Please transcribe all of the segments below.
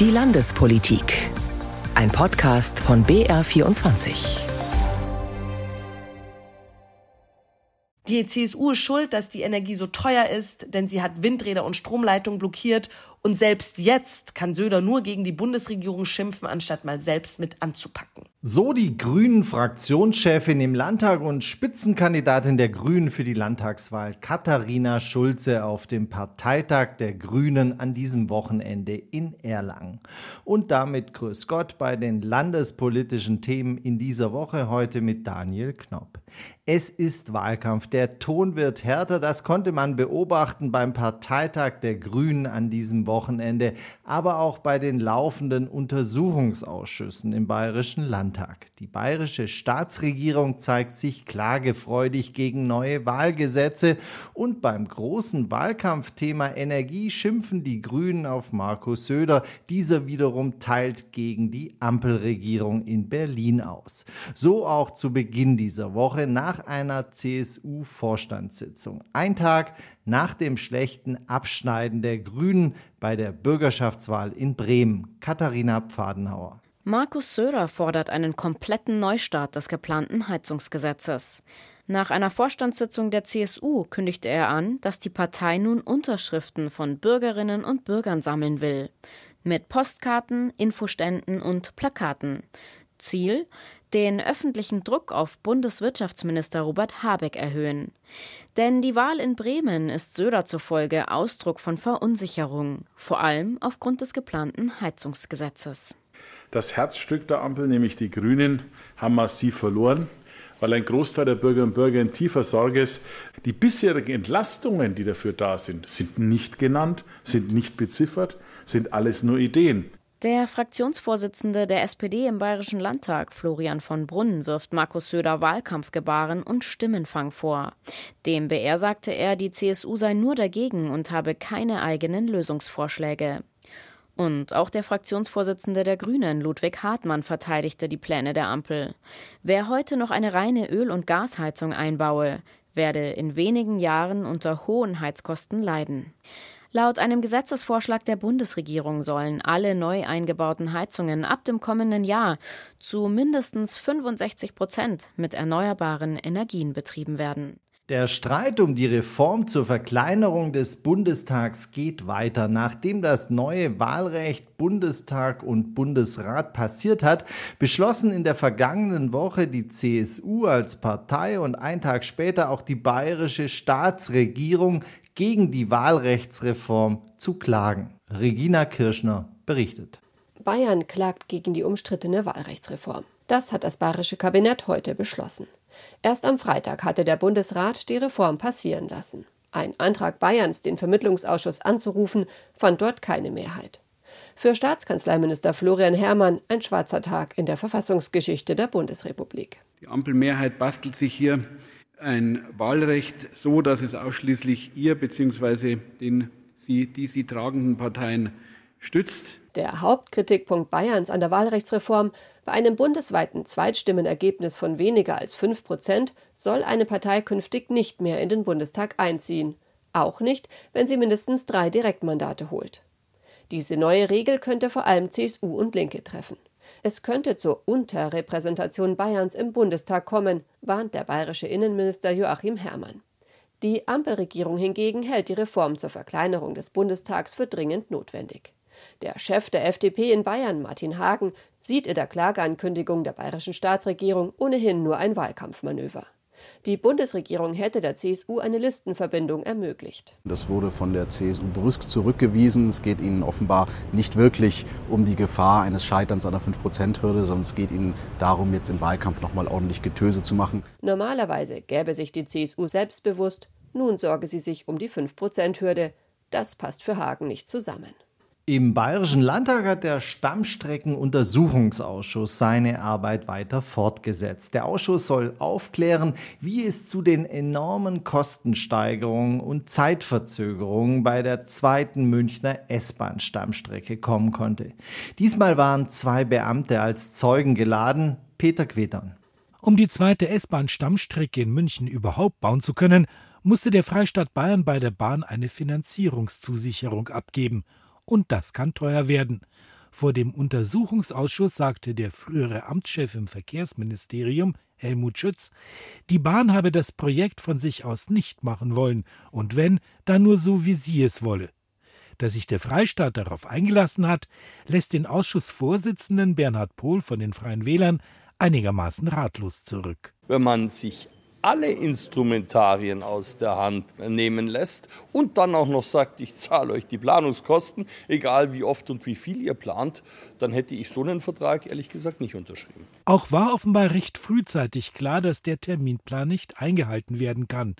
Die Landespolitik. Ein Podcast von BR24. Die CSU ist schuld, dass die Energie so teuer ist, denn sie hat Windräder und Stromleitungen blockiert. Und selbst jetzt kann Söder nur gegen die Bundesregierung schimpfen, anstatt mal selbst mit anzupacken. So die Grünen-Fraktionschefin im Landtag und Spitzenkandidatin der Grünen für die Landtagswahl Katharina Schulze auf dem Parteitag der Grünen an diesem Wochenende in Erlangen. Und damit grüß Gott bei den landespolitischen Themen in dieser Woche heute mit Daniel Knopp. Es ist Wahlkampf, der Ton wird härter, das konnte man beobachten beim Parteitag der Grünen an diesem Wochenende, aber auch bei den laufenden Untersuchungsausschüssen im Bayerischen Landtag. Die bayerische Staatsregierung zeigt sich klagefreudig gegen neue Wahlgesetze und beim großen Wahlkampfthema Energie schimpfen die Grünen auf Markus Söder. Dieser wiederum teilt gegen die Ampelregierung in Berlin aus. So auch zu Beginn dieser Woche nach einer CSU-Vorstandssitzung. Ein Tag nach dem schlechten Abschneiden der Grünen bei der Bürgerschaftswahl in Bremen. Katharina Pfadenhauer. Markus Söder fordert einen kompletten Neustart des geplanten Heizungsgesetzes. Nach einer Vorstandssitzung der CSU kündigte er an, dass die Partei nun Unterschriften von Bürgerinnen und Bürgern sammeln will. Mit Postkarten, Infoständen und Plakaten. Ziel, den öffentlichen Druck auf Bundeswirtschaftsminister Robert Habeck erhöhen. Denn die Wahl in Bremen ist Söder zufolge Ausdruck von Verunsicherung, vor allem aufgrund des geplanten Heizungsgesetzes. Das Herzstück der Ampel, nämlich die Grünen, haben massiv verloren, weil ein Großteil der Bürgerinnen und Bürger in tiefer Sorge ist. Die bisherigen Entlastungen, die dafür da sind, sind nicht genannt, sind nicht beziffert, sind alles nur Ideen. Der Fraktionsvorsitzende der SPD im Bayerischen Landtag, Florian von Brunn, wirft Markus Söder Wahlkampfgebaren und Stimmenfang vor. Dem BR sagte er, die CSU sei nur dagegen und habe keine eigenen Lösungsvorschläge. Und auch der Fraktionsvorsitzende der Grünen, Ludwig Hartmann, verteidigte die Pläne der Ampel. Wer heute noch eine reine Öl- und Gasheizung einbaue, werde in wenigen Jahren unter hohen Heizkosten leiden. Laut einem Gesetzesvorschlag der Bundesregierung sollen alle neu eingebauten Heizungen ab dem kommenden Jahr zu mindestens 65 Prozent mit erneuerbaren Energien betrieben werden. Der Streit um die Reform zur Verkleinerung des Bundestags geht weiter. Nachdem das neue Wahlrecht Bundestag und Bundesrat passiert hat, beschlossen in der vergangenen Woche die CSU als Partei und ein Tag später auch die bayerische Staatsregierung gegen die Wahlrechtsreform zu klagen. Regina Kirschner berichtet. Bayern klagt gegen die umstrittene Wahlrechtsreform. Das hat das bayerische Kabinett heute beschlossen. Erst am Freitag hatte der Bundesrat die Reform passieren lassen. Ein Antrag Bayerns, den Vermittlungsausschuss anzurufen, fand dort keine Mehrheit. Für Staatskanzleiminister Florian Herrmann ein schwarzer Tag in der Verfassungsgeschichte der Bundesrepublik. Die Ampelmehrheit bastelt sich hier ein Wahlrecht so, dass es ausschließlich ihr bzw. sie, die sie tragenden Parteien stützt. Der Hauptkritikpunkt Bayerns an der Wahlrechtsreform bei einem bundesweiten Zweitstimmenergebnis von weniger als 5 Prozent soll eine Partei künftig nicht mehr in den Bundestag einziehen. Auch nicht, wenn sie mindestens drei Direktmandate holt. Diese neue Regel könnte vor allem CSU und Linke treffen. Es könnte zur Unterrepräsentation Bayerns im Bundestag kommen, warnt der bayerische Innenminister Joachim Herrmann. Die Ampelregierung hingegen hält die Reform zur Verkleinerung des Bundestags für dringend notwendig. Der Chef der FDP in Bayern, Martin Hagen, sieht in der Klageankündigung der bayerischen Staatsregierung ohnehin nur ein Wahlkampfmanöver. Die Bundesregierung hätte der CSU eine Listenverbindung ermöglicht. Das wurde von der CSU brüsk zurückgewiesen. Es geht ihnen offenbar nicht wirklich um die Gefahr eines Scheiterns an der 5-Prozent-Hürde, sondern es geht ihnen darum, jetzt im Wahlkampf nochmal ordentlich Getöse zu machen. Normalerweise gäbe sich die CSU selbstbewusst, nun sorge sie sich um die 5-Prozent-Hürde. Das passt für Hagen nicht zusammen. Im Bayerischen Landtag hat der Stammstreckenuntersuchungsausschuss seine Arbeit weiter fortgesetzt. Der Ausschuss soll aufklären, wie es zu den enormen Kostensteigerungen und Zeitverzögerungen bei der zweiten Münchner S-Bahn-Stammstrecke kommen konnte. Diesmal waren zwei Beamte als Zeugen geladen. Peter Quetern. Um die zweite S-Bahn-Stammstrecke in München überhaupt bauen zu können, musste der Freistaat Bayern bei der Bahn eine Finanzierungszusicherung abgeben – und das kann teuer werden. Vor dem Untersuchungsausschuss sagte der frühere Amtschef im Verkehrsministerium, Helmut Schütz, die Bahn habe das Projekt von sich aus nicht machen wollen und wenn, dann nur so, wie sie es wolle. Dass sich der Freistaat darauf eingelassen hat, lässt den Ausschussvorsitzenden Bernhard Pohl von den Freien Wählern einigermaßen ratlos zurück. Wenn man sich alle Instrumentarien aus der Hand nehmen lässt und dann auch noch sagt, ich zahle euch die Planungskosten, egal wie oft und wie viel ihr plant, dann hätte ich so einen Vertrag ehrlich gesagt nicht unterschrieben. Auch war offenbar recht frühzeitig klar, dass der Terminplan nicht eingehalten werden kann.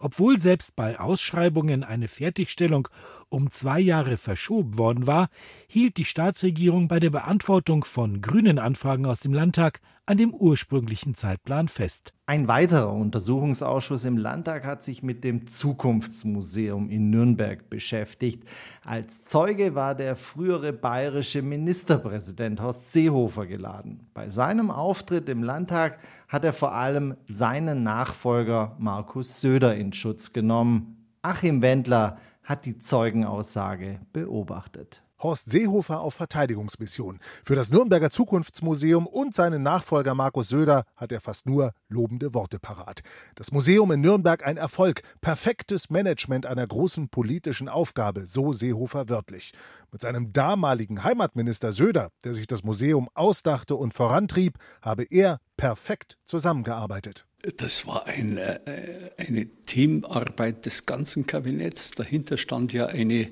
Obwohl selbst bei Ausschreibungen eine Fertigstellung um zwei Jahre verschoben worden war, hielt die Staatsregierung bei der Beantwortung von grünen Anfragen aus dem Landtag an dem ursprünglichen Zeitplan fest. Ein weiterer Untersuchungsausschuss im Landtag hat sich mit dem Zukunftsmuseum in Nürnberg beschäftigt. Als Zeuge war der frühere bayerische Ministerpräsident Horst Seehofer geladen. Bei seinem Auftritt im Landtag hat er vor allem seinen Nachfolger Markus Söder in Schutz genommen. Achim Wendler hat die Zeugenaussage beobachtet. Horst Seehofer auf Verteidigungsmission. Für das Nürnberger Zukunftsmuseum und seinen Nachfolger Markus Söder hat er fast nur lobende Worte parat. Das Museum in Nürnberg ein Erfolg, perfektes Management einer großen politischen Aufgabe, so Seehofer wörtlich. Mit seinem damaligen Heimatminister Söder, der sich das Museum ausdachte und vorantrieb, habe er perfekt zusammengearbeitet. Das war eine, äh, eine Teamarbeit des ganzen Kabinetts. Dahinter stand ja eine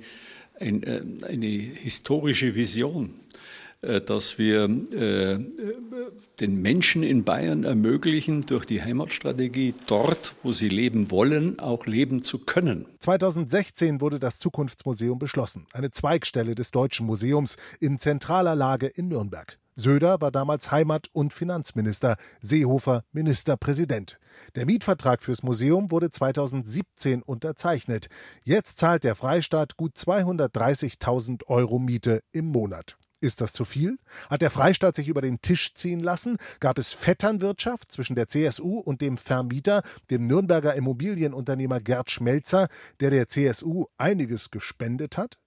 ein, äh, eine historische Vision, äh, dass wir äh, den Menschen in Bayern ermöglichen, durch die Heimatstrategie dort, wo sie leben wollen, auch leben zu können. 2016 wurde das Zukunftsmuseum beschlossen, eine Zweigstelle des Deutschen Museums in zentraler Lage in Nürnberg. Söder war damals Heimat- und Finanzminister, Seehofer Ministerpräsident. Der Mietvertrag fürs Museum wurde 2017 unterzeichnet. Jetzt zahlt der Freistaat gut 230.000 Euro Miete im Monat. Ist das zu viel? Hat der Freistaat sich über den Tisch ziehen lassen? Gab es Vetternwirtschaft zwischen der CSU und dem Vermieter, dem Nürnberger Immobilienunternehmer Gerd Schmelzer, der der CSU einiges gespendet hat?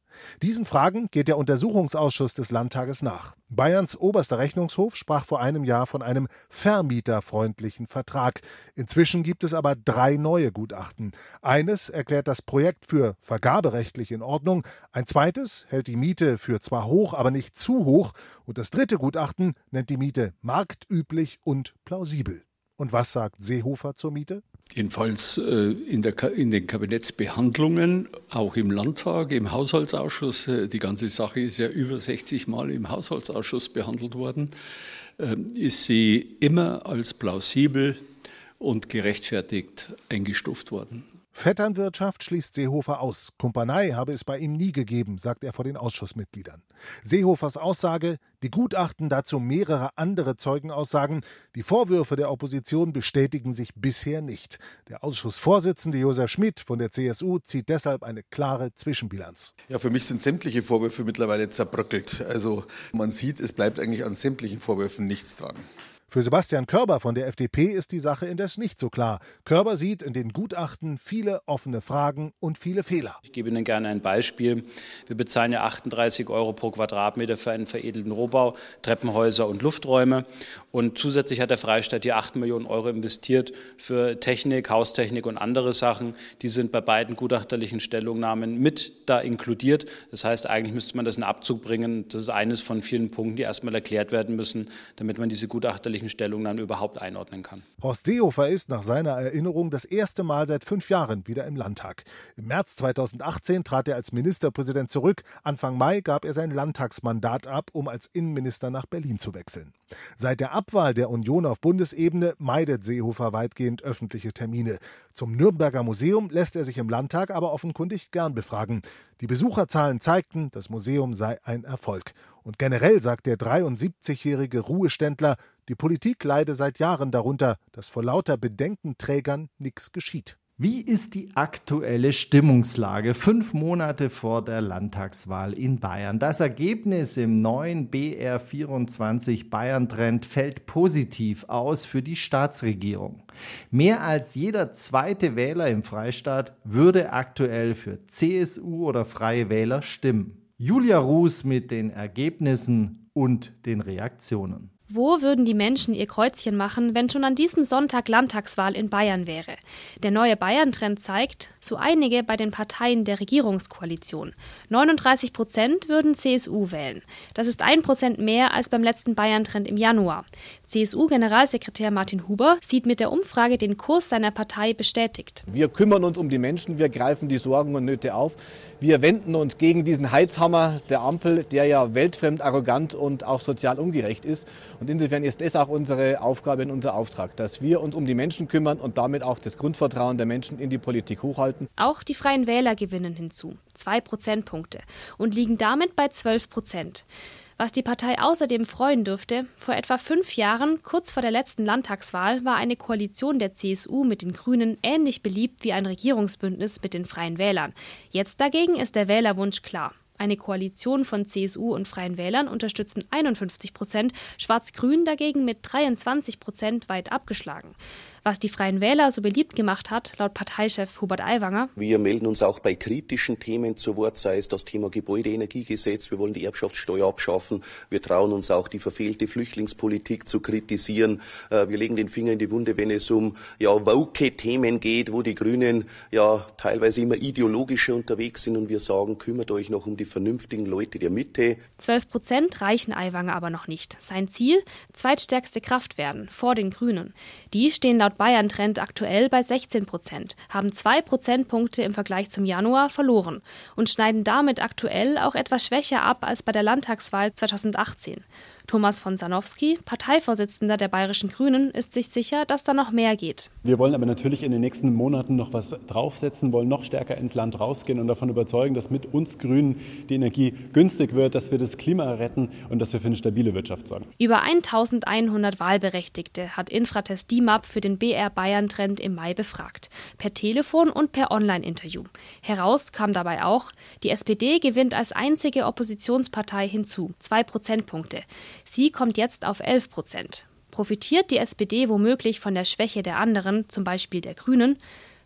Diesen Fragen geht der Untersuchungsausschuss des Landtages nach. Bayerns oberster Rechnungshof sprach vor einem Jahr von einem vermieterfreundlichen Vertrag. Inzwischen gibt es aber drei neue Gutachten. Eines erklärt das Projekt für vergaberechtlich in Ordnung, ein zweites hält die Miete für zwar hoch, aber nicht zu hoch, und das dritte Gutachten nennt die Miete marktüblich und plausibel. Und was sagt Seehofer zur Miete? Jedenfalls äh, in, der, in, den Kabinettsbehandlungen, auch im Landtag, im Haushaltsausschuss, äh, die ganze Sache ist ja über 60 Mal im Haushaltsausschuss behandelt worden, äh, ist sie immer als plausibel und gerechtfertigt eingestuft worden. Vetternwirtschaft schließt Seehofer aus. Kumpanei habe es bei ihm nie gegeben, sagt er vor den Ausschussmitgliedern. Seehofers Aussage, die Gutachten dazu mehrere andere Zeugenaussagen, die Vorwürfe der Opposition bestätigen sich bisher nicht. Der Ausschussvorsitzende Josef Schmidt von der CSU zieht deshalb eine klare Zwischenbilanz. Ja, für mich sind sämtliche Vorwürfe mittlerweile zerbröckelt. Also man sieht, es bleibt eigentlich an sämtlichen Vorwürfen nichts dran. Für Sebastian Körber von der FDP ist die Sache indes nicht so klar. Körber sieht in den Gutachten viele offene Fragen und viele Fehler. Ich gebe Ihnen gerne ein Beispiel. Wir bezahlen ja 38 Euro pro Quadratmeter für einen veredelten Rohbau, Treppenhäuser und Lufträume. Und zusätzlich hat der Freistaat hier 8 Millionen Euro investiert für Technik, Haustechnik und andere Sachen. Die sind bei beiden gutachterlichen Stellungnahmen mit da inkludiert. Das heißt, eigentlich müsste man das in Abzug bringen. Das ist eines von vielen Punkten, die erstmal erklärt werden müssen, damit man diese gutachterlichen öffentlichen Stellungnahmen überhaupt einordnen kann. Horst Seehofer ist nach seiner Erinnerung das erste Mal seit fünf Jahren wieder im Landtag. Im März 2018 trat er als Ministerpräsident zurück. Anfang Mai gab er sein Landtagsmandat ab, um als Innenminister nach Berlin zu wechseln. Seit der Abwahl der Union auf Bundesebene meidet Seehofer weitgehend öffentliche Termine. Zum Nürnberger Museum lässt er sich im Landtag aber offenkundig gern befragen. Die Besucherzahlen zeigten, das Museum sei ein Erfolg. Und generell sagt der 73-jährige Ruheständler, die Politik leide seit Jahren darunter, dass vor lauter Bedenkenträgern nichts geschieht. Wie ist die aktuelle Stimmungslage fünf Monate vor der Landtagswahl in Bayern? Das Ergebnis im neuen BR24 Bayern-Trend fällt positiv aus für die Staatsregierung. Mehr als jeder zweite Wähler im Freistaat würde aktuell für CSU oder Freie Wähler stimmen. Julia Ruß mit den Ergebnissen und den Reaktionen. Wo würden die Menschen ihr Kreuzchen machen, wenn schon an diesem Sonntag Landtagswahl in Bayern wäre? Der neue Bayern-Trend zeigt, so einige bei den Parteien der Regierungskoalition. 39 Prozent würden CSU wählen. Das ist ein Prozent mehr als beim letzten Bayern-Trend im Januar. CSU-Generalsekretär Martin Huber sieht mit der Umfrage den Kurs seiner Partei bestätigt. Wir kümmern uns um die Menschen, wir greifen die Sorgen und Nöte auf. Wir wenden uns gegen diesen Heizhammer der Ampel, der ja weltfremd, arrogant und auch sozial ungerecht ist. Und insofern ist das auch unsere Aufgabe und unser Auftrag, dass wir uns um die Menschen kümmern und damit auch das Grundvertrauen der Menschen in die Politik hochhalten. Auch die Freien Wähler gewinnen hinzu, zwei Prozentpunkte, und liegen damit bei 12 Prozent. Was die Partei außerdem freuen dürfte, vor etwa fünf Jahren, kurz vor der letzten Landtagswahl, war eine Koalition der CSU mit den Grünen ähnlich beliebt wie ein Regierungsbündnis mit den Freien Wählern. Jetzt dagegen ist der Wählerwunsch klar. Eine Koalition von CSU und Freien Wählern unterstützen 51 Prozent, Schwarz-Grün dagegen mit 23 Prozent weit abgeschlagen. Was die Freien Wähler so beliebt gemacht hat, laut Parteichef Hubert Aiwanger. Wir melden uns auch bei kritischen Themen zu Wort, sei es das Thema Gebäudeenergiegesetz. Wir wollen die Erbschaftssteuer abschaffen. Wir trauen uns auch, die verfehlte Flüchtlingspolitik zu kritisieren. Äh, wir legen den Finger in die Wunde, wenn es um ja, woke Themen geht, wo die Grünen ja teilweise immer ideologischer unterwegs sind und wir sagen, kümmert euch noch um die vernünftigen Leute der Mitte. 12 Prozent reichen Aiwanger aber noch nicht. Sein Ziel, zweitstärkste Kraft werden, vor den Grünen. Die stehen laut Bayern-Trend aktuell bei 16 Prozent, haben zwei Prozentpunkte im Vergleich zum Januar verloren und schneiden damit aktuell auch etwas schwächer ab als bei der Landtagswahl 2018. Thomas von Sanowski, Parteivorsitzender der Bayerischen Grünen, ist sich sicher, dass da noch mehr geht. Wir wollen aber natürlich in den nächsten Monaten noch was draufsetzen, wollen noch stärker ins Land rausgehen und davon überzeugen, dass mit uns Grünen die Energie günstig wird, dass wir das Klima retten und dass wir für eine stabile Wirtschaft sorgen. Über 1100 Wahlberechtigte hat Infratest DIMAP für den BR Bayern Trend im Mai befragt. Per Telefon und per Online-Interview. Heraus kam dabei auch, die SPD gewinnt als einzige Oppositionspartei hinzu. Zwei Prozentpunkte. Sie kommt jetzt auf 11 Prozent. Profitiert die SPD womöglich von der Schwäche der anderen, zum Beispiel der Grünen?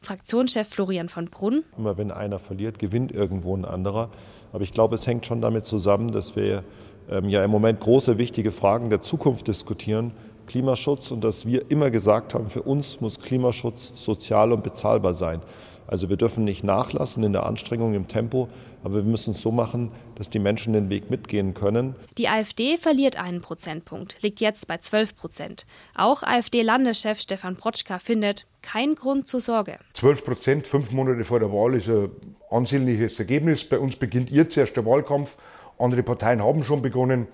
Fraktionschef Florian von Brunn. Immer wenn einer verliert, gewinnt irgendwo ein anderer. Aber ich glaube, es hängt schon damit zusammen, dass wir ähm, ja im Moment große, wichtige Fragen der Zukunft diskutieren. Klimaschutz und dass wir immer gesagt haben, für uns muss Klimaschutz sozial und bezahlbar sein. Also wir dürfen nicht nachlassen in der Anstrengung, im Tempo, aber wir müssen es so machen, dass die Menschen den Weg mitgehen können. Die AfD verliert einen Prozentpunkt, liegt jetzt bei 12 Prozent. Auch AfD-Landeschef Stefan Protschka findet, kein Grund zur Sorge. 12 Prozent, fünf Monate vor der Wahl, ist ein ansehnliches Ergebnis. Bei uns beginnt jetzt erst der Wahlkampf. Andere Parteien haben schon begonnen.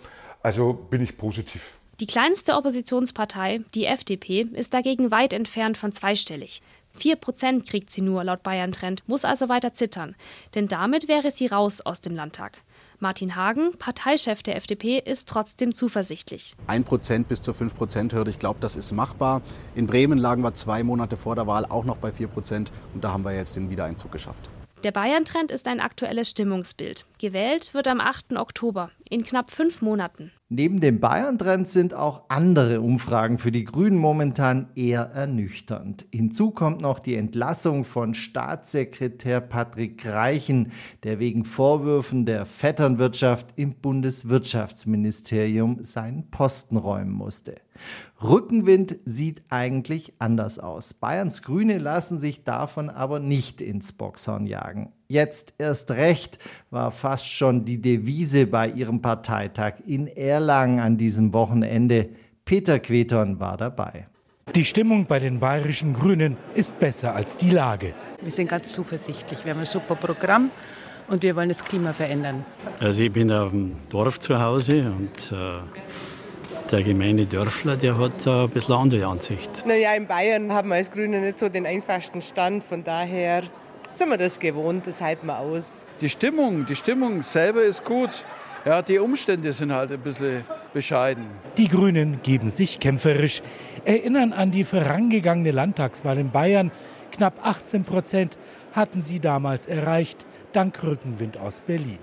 Also bin ich positiv. Die kleinste Oppositionspartei, die FDP, ist dagegen weit entfernt von zweistellig. 4 Prozent kriegt sie nur laut Bayern Trend, muss also weiter zittern. Denn damit wäre sie raus aus dem Landtag. Martin Hagen, Parteichef der FDP, ist trotzdem zuversichtlich. Ein Prozent bis zur 5 Prozent Hürde, ich glaube, das ist machbar. In Bremen lagen wir zwei Monate vor der Wahl auch noch bei 4 Prozent und da haben wir jetzt den Wiedereinzug geschafft. Der Bayern-Trend ist ein aktuelles Stimmungsbild. Gewählt wird am 8. Oktober, in knapp fünf Monaten. Neben dem Bayern-Trend sind auch andere Umfragen für die Grünen momentan eher ernüchternd. Hinzu kommt noch die Entlassung von Staatssekretär Patrick Reichen, der wegen Vorwürfen der Vetternwirtschaft im Bundeswirtschaftsministerium seinen Posten räumen musste. Rückenwind sieht eigentlich anders aus. Bayerns Grüne lassen sich davon aber nicht ins Boxhorn jagen. Jetzt erst recht war fast schon die Devise bei ihrem Parteitag in Erlangen an diesem Wochenende. Peter Queton war dabei. Die Stimmung bei den bayerischen Grünen ist besser als die Lage. Wir sind ganz zuversichtlich. Wir haben ein super Programm und wir wollen das Klima verändern. Also ich bin auf dem Dorf zu Hause und äh, der gemeine Dörfler, der hat da ein bisschen andere Ansicht. Naja, in Bayern haben wir als Grüne nicht so den einfachsten Stand. Von daher sind wir das gewohnt, das halten wir aus. Die Stimmung, die Stimmung selber ist gut. Ja, die Umstände sind halt ein bisschen bescheiden. Die Grünen geben sich kämpferisch, erinnern an die vorangegangene Landtagswahl in Bayern. Knapp 18 Prozent hatten sie damals erreicht, dank Rückenwind aus Berlin.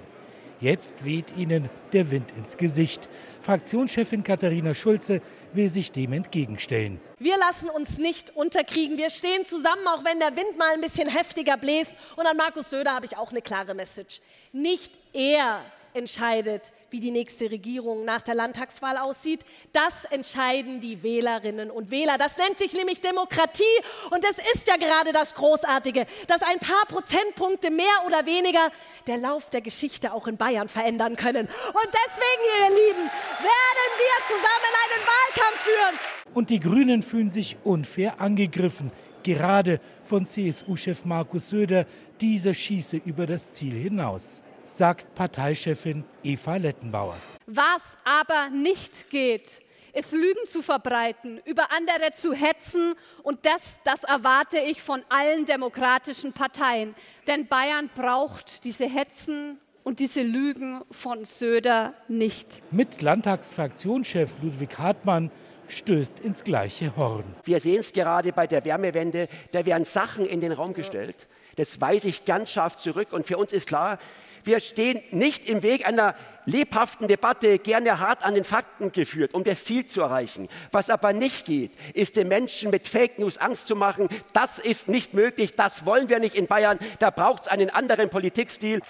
Jetzt weht ihnen der Wind ins Gesicht. Fraktionschefin Katharina Schulze will sich dem entgegenstellen. Wir lassen uns nicht unterkriegen. Wir stehen zusammen, auch wenn der Wind mal ein bisschen heftiger bläst. Und an Markus Söder habe ich auch eine klare Message. Nicht er entscheidet, wie die nächste Regierung nach der Landtagswahl aussieht. Das entscheiden die Wählerinnen und Wähler. Das nennt sich nämlich Demokratie. Und es ist ja gerade das Großartige, dass ein paar Prozentpunkte mehr oder weniger der Lauf der Geschichte auch in Bayern verändern können. Und deswegen, ihr Lieben, werden wir zusammen einen Wahlkampf führen. Und die Grünen fühlen sich unfair angegriffen, gerade von CSU-Chef Markus Söder. Dieser schieße über das Ziel hinaus sagt Parteichefin Eva Lettenbauer. Was aber nicht geht, ist Lügen zu verbreiten, über andere zu hetzen. Und das, das erwarte ich von allen demokratischen Parteien. Denn Bayern braucht diese Hetzen und diese Lügen von Söder nicht. Mit Landtagsfraktionschef Ludwig Hartmann stößt ins gleiche Horn. Wir sehen es gerade bei der Wärmewende, da werden Sachen in den Raum gestellt. Das weise ich ganz scharf zurück. Und für uns ist klar, wir stehen nicht im Weg einer lebhaften Debatte, gerne hart an den Fakten geführt, um das Ziel zu erreichen. Was aber nicht geht, ist den Menschen mit Fake News Angst zu machen. Das ist nicht möglich, das wollen wir nicht in Bayern. Da braucht es einen anderen Politikstil.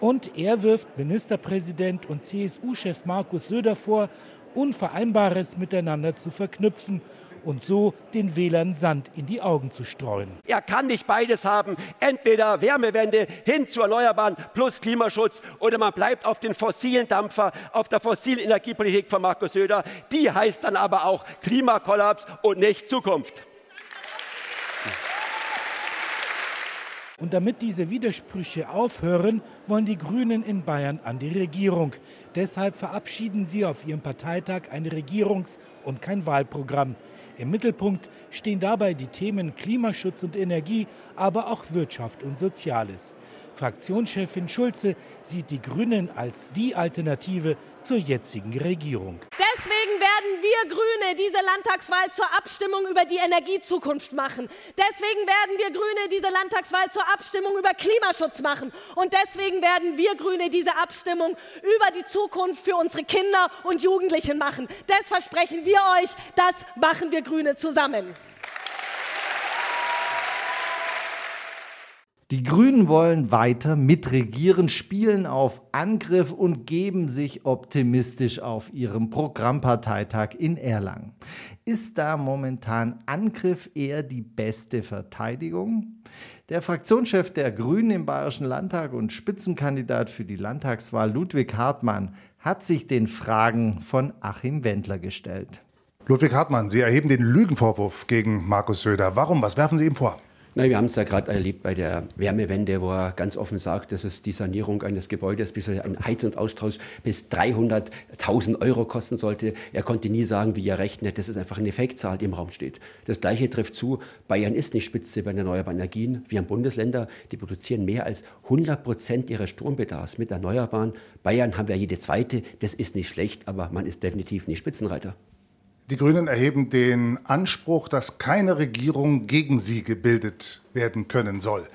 Und er wirft Ministerpräsident und CSU-Chef Markus Söder vor, Unvereinbares miteinander zu verknüpfen und so den Wählern Sand in die Augen zu streuen. Er kann nicht beides haben. Entweder Wärmewende hin zu Erneuerbaren plus Klimaschutz oder man bleibt auf den fossilen Dampfer, auf der fossilen Energiepolitik von Markus Söder. Die heißt dann aber auch Klimakollaps und nicht Zukunft. Und damit diese Widersprüche aufhören, wollen die Grünen in Bayern an die Regierung. Deshalb verabschieden sie auf ihrem Parteitag ein Regierungs- und kein Wahlprogramm. Im Mittelpunkt stehen dabei die Themen Klimaschutz und Energie, aber auch Wirtschaft und Soziales. Fraktionschefin Schulze sieht die Grünen als die Alternative zur jetzigen Regierung. Deswegen werden wir Grüne diese Landtagswahl zur Abstimmung über die Energiezukunft machen. Deswegen werden wir Grüne diese Landtagswahl zur Abstimmung über Klimaschutz machen. Und deswegen werden wir Grüne diese Abstimmung über die Zukunft für unsere Kinder und Jugendlichen machen. Das versprechen wir euch. Das machen wir Grüne zusammen. Die Grünen wollen weiter mitregieren, spielen auf Angriff und geben sich optimistisch auf ihrem Programmparteitag in Erlangen. Ist da momentan Angriff eher die beste Verteidigung? Der Fraktionschef der Grünen im Bayerischen Landtag und Spitzenkandidat für die Landtagswahl Ludwig Hartmann hat sich den Fragen von Achim Wendler gestellt. Ludwig Hartmann, Sie erheben den Lügenvorwurf gegen Markus Söder. Warum? Was werfen Sie ihm vor? Na, wir haben es ja gerade erlebt bei der Wärmewende, wo er ganz offen sagt, dass es die Sanierung eines Gebäudes bis ein Heizungsaustausch bis 300.000 Euro kosten sollte. Er konnte nie sagen, wie er rechnet. Das ist einfach eine Fake-Zahl, die im Raum steht. Das Gleiche trifft zu. Bayern ist nicht Spitze bei erneuerbaren Energien. Wir haben Bundesländer, die produzieren mehr als 100 Prozent ihres Strombedarfs mit Erneuerbaren. Bayern haben wir jede zweite. Das ist nicht schlecht, aber man ist definitiv nicht Spitzenreiter. Die Grünen erheben den Anspruch, dass keine Regierung gegen sie gebildet werden können soll.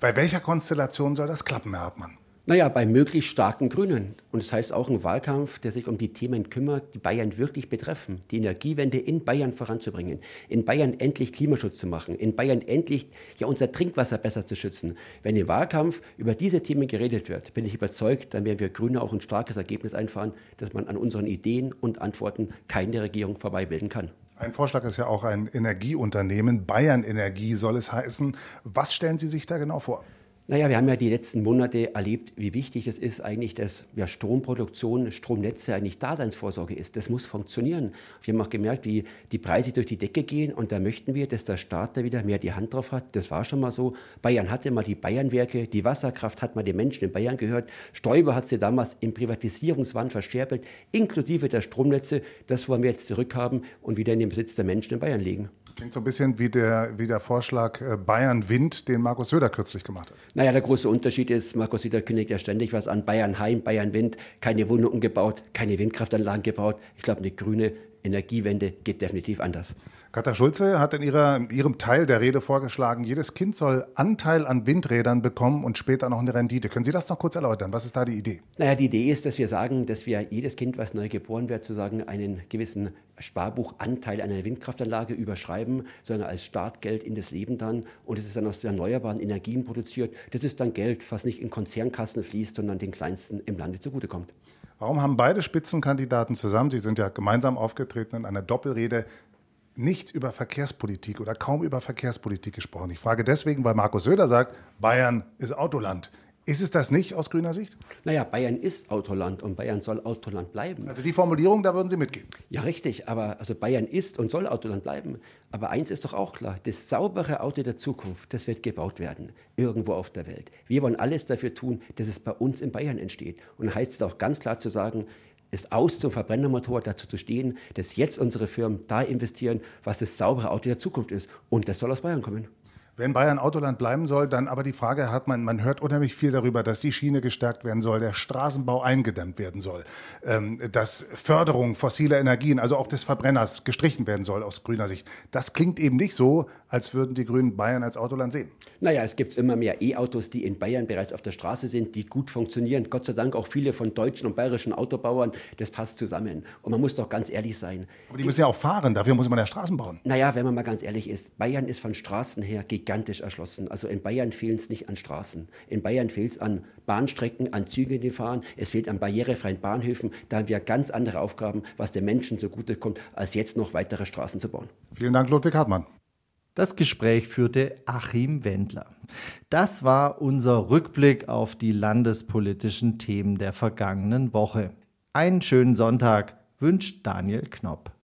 Bei welcher Konstellation soll das klappen, Herr Hartmann? Naja, bei möglichst starken Grünen. Und das heißt auch ein Wahlkampf, der sich um die Themen kümmert, die Bayern wirklich betreffen. Die Energiewende in Bayern voranzubringen, in Bayern endlich Klimaschutz zu machen, in Bayern endlich ja unser Trinkwasser besser zu schützen. Wenn im Wahlkampf über diese Themen geredet wird, bin ich überzeugt, dann werden wir Grüne auch ein starkes Ergebnis einfahren, dass man an unseren Ideen und Antworten keine Regierung vorbeibilden kann. Ein Vorschlag ist ja auch ein Energieunternehmen. Bayern Energie soll es heißen. Was stellen Sie sich da genau vor? Naja, wir haben ja die letzten Monate erlebt, wie wichtig es ist eigentlich, dass ja, Stromproduktion, Stromnetze eigentlich Daseinsvorsorge ist. Das muss funktionieren. Wir haben auch gemerkt, wie die Preise durch die Decke gehen und da möchten wir, dass der Staat da wieder mehr die Hand drauf hat. Das war schon mal so. Bayern hatte mal die Bayernwerke, die Wasserkraft hat mal den Menschen in Bayern gehört. Stoiber hat sie damals im Privatisierungswahn verscherbelt, inklusive der Stromnetze. Das wollen wir jetzt zurückhaben und wieder in den Besitz der Menschen in Bayern legen. Klingt so ein bisschen wie der, wie der Vorschlag äh, Bayern Wind, den Markus Söder kürzlich gemacht hat. Naja, der große Unterschied ist, Markus Söder kündigt ja ständig was an. Bayern Heim, Bayern Wind, keine Wohnungen gebaut, keine Windkraftanlagen gebaut. Ich glaube, eine grüne Energiewende geht definitiv anders. Katha Schulze hat in, ihrer, in ihrem Teil der Rede vorgeschlagen, jedes Kind soll Anteil an Windrädern bekommen und später noch eine Rendite. Können Sie das noch kurz erläutern? Was ist da die Idee? Naja, die Idee ist, dass wir sagen, dass wir jedes Kind, was neu geboren wird, sozusagen einen gewissen Sparbuchanteil einer Windkraftanlage überschreiben, sondern als Startgeld in das Leben dann. Und es ist dann aus erneuerbaren Energien produziert. Das ist dann Geld, was nicht in Konzernkassen fließt, sondern den Kleinsten im Lande zugutekommt. Warum haben beide Spitzenkandidaten zusammen, sie sind ja gemeinsam aufgetreten in einer Doppelrede, nicht über Verkehrspolitik oder kaum über Verkehrspolitik gesprochen. Ich frage deswegen, weil Markus Söder sagt, Bayern ist Autoland. Ist es das nicht aus grüner Sicht? Naja, Bayern ist Autoland und Bayern soll Autoland bleiben. Also die Formulierung, da würden Sie mitgehen. Ja, richtig. Aber also Bayern ist und soll Autoland bleiben. Aber eins ist doch auch klar: Das saubere Auto der Zukunft, das wird gebaut werden irgendwo auf der Welt. Wir wollen alles dafür tun, dass es bei uns in Bayern entsteht. Und heißt es auch ganz klar zu sagen: es aus zum Verbrennermotor dazu zu stehen, dass jetzt unsere Firmen da investieren, was das saubere Auto der Zukunft ist. Und das soll aus Bayern kommen. Wenn Bayern Autoland bleiben soll, dann aber die Frage hat man, man hört unheimlich viel darüber, dass die Schiene gestärkt werden soll, der Straßenbau eingedämmt werden soll, ähm, dass Förderung fossiler Energien, also auch des Verbrenners, gestrichen werden soll aus grüner Sicht. Das klingt eben nicht so, als würden die Grünen Bayern als Autoland sehen. Naja, es gibt immer mehr E-Autos, die in Bayern bereits auf der Straße sind, die gut funktionieren. Gott sei Dank auch viele von deutschen und bayerischen Autobauern. Das passt zusammen. Und man muss doch ganz ehrlich sein. Aber die müssen ja auch fahren, dafür muss man ja Straßen bauen. Naja, wenn man mal ganz ehrlich ist, Bayern ist von Straßen her gigantisch erschlossen. Also in Bayern fehlt es nicht an Straßen. In Bayern fehlt es an Bahnstrecken, an Zügen, die fahren. Es fehlt an barrierefreien Bahnhöfen. Da haben wir ganz andere Aufgaben, was den Menschen zugutekommt, als jetzt noch weitere Straßen zu bauen. Vielen Dank, Ludwig Hartmann. Das Gespräch führte Achim Wendler. Das war unser Rückblick auf die landespolitischen Themen der vergangenen Woche. Einen schönen Sonntag wünscht Daniel Knopp.